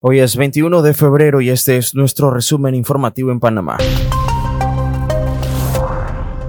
Hoy es 21 de febrero y este es nuestro resumen informativo en Panamá.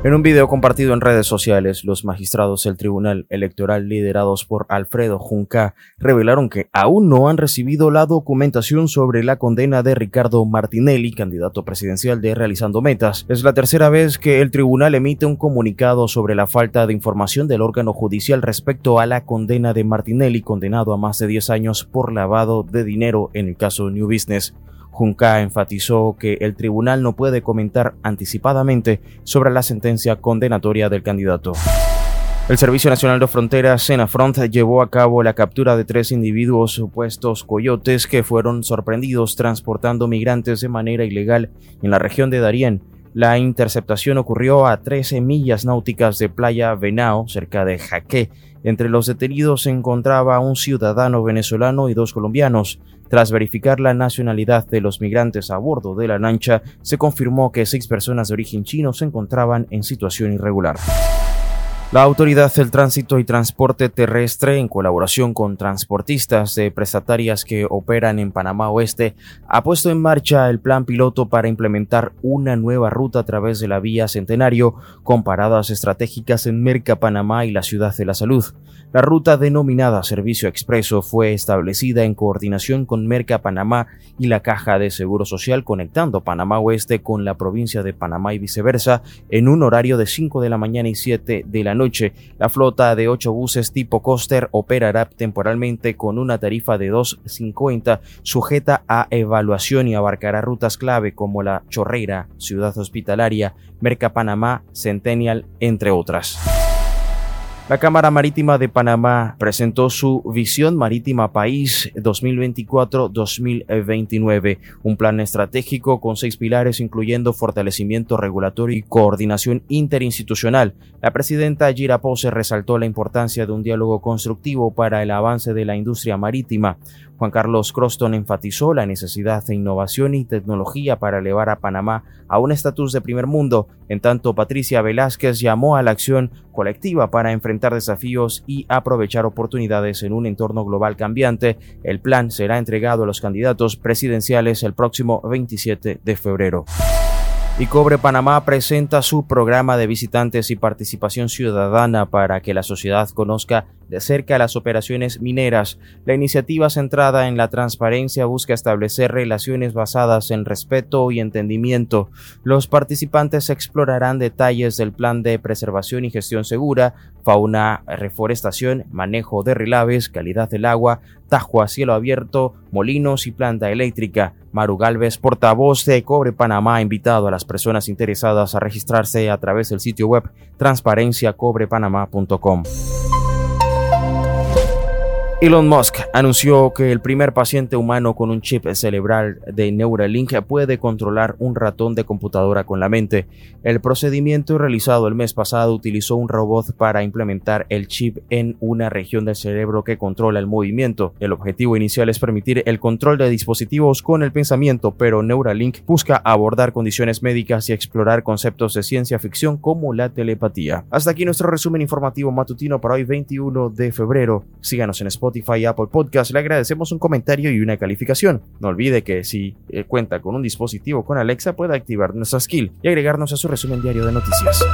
En un video compartido en redes sociales, los magistrados del Tribunal Electoral liderados por Alfredo Junca revelaron que aún no han recibido la documentación sobre la condena de Ricardo Martinelli, candidato presidencial de Realizando Metas. Es la tercera vez que el tribunal emite un comunicado sobre la falta de información del órgano judicial respecto a la condena de Martinelli, condenado a más de 10 años por lavado de dinero en el caso New Business. Junca enfatizó que el tribunal no puede comentar anticipadamente sobre la sentencia condenatoria del candidato. El Servicio Nacional de Fronteras, Senafront, llevó a cabo la captura de tres individuos supuestos coyotes que fueron sorprendidos transportando migrantes de manera ilegal en la región de Darién. La interceptación ocurrió a 13 millas náuticas de Playa Venao, cerca de Jaque. Entre los detenidos se encontraba un ciudadano venezolano y dos colombianos. Tras verificar la nacionalidad de los migrantes a bordo de la lancha, se confirmó que seis personas de origen chino se encontraban en situación irregular. La Autoridad del Tránsito y Transporte Terrestre, en colaboración con transportistas de prestatarias que operan en Panamá Oeste, ha puesto en marcha el plan piloto para implementar una nueva ruta a través de la vía Centenario con paradas estratégicas en Merca, Panamá y la Ciudad de la Salud. La ruta denominada Servicio Expreso fue establecida en coordinación con Merca Panamá y la Caja de Seguro Social conectando Panamá Oeste con la provincia de Panamá y viceversa en un horario de 5 de la mañana y 7 de la noche. La flota de 8 buses tipo coaster operará temporalmente con una tarifa de 2.50 sujeta a evaluación y abarcará rutas clave como la Chorreira, Ciudad Hospitalaria, Merca Panamá, Centennial, entre otras. La Cámara Marítima de Panamá presentó su Visión Marítima País 2024-2029, un plan estratégico con seis pilares incluyendo fortalecimiento regulatorio y coordinación interinstitucional. La presidenta Gira Pose resaltó la importancia de un diálogo constructivo para el avance de la industria marítima. Juan Carlos Croston enfatizó la necesidad de innovación y tecnología para elevar a Panamá a un estatus de primer mundo, en tanto Patricia Velázquez llamó a la acción colectiva para enfrentar desafíos y aprovechar oportunidades en un entorno global cambiante. El plan será entregado a los candidatos presidenciales el próximo 27 de febrero. Y Cobre Panamá presenta su programa de visitantes y participación ciudadana para que la sociedad conozca de cerca las operaciones mineras. La iniciativa centrada en la transparencia busca establecer relaciones basadas en respeto y entendimiento. Los participantes explorarán detalles del plan de preservación y gestión segura, fauna, reforestación, manejo de relaves, calidad del agua, tajo a cielo abierto, molinos y planta eléctrica. Maru Galvez, portavoz de Cobre Panamá, ha invitado a las personas interesadas a registrarse a través del sitio web transparenciacobrepanamá.com. Elon Musk anunció que el primer paciente humano con un chip cerebral de Neuralink puede controlar un ratón de computadora con la mente. El procedimiento realizado el mes pasado utilizó un robot para implementar el chip en una región del cerebro que controla el movimiento. El objetivo inicial es permitir el control de dispositivos con el pensamiento, pero Neuralink busca abordar condiciones médicas y explorar conceptos de ciencia ficción como la telepatía. Hasta aquí nuestro resumen informativo matutino para hoy 21 de febrero. Síganos en Spotify Spotify y Apple Podcast, le agradecemos un comentario y una calificación. No olvide que si eh, cuenta con un dispositivo con Alexa puede activar nuestra skill y agregarnos a su resumen diario de noticias.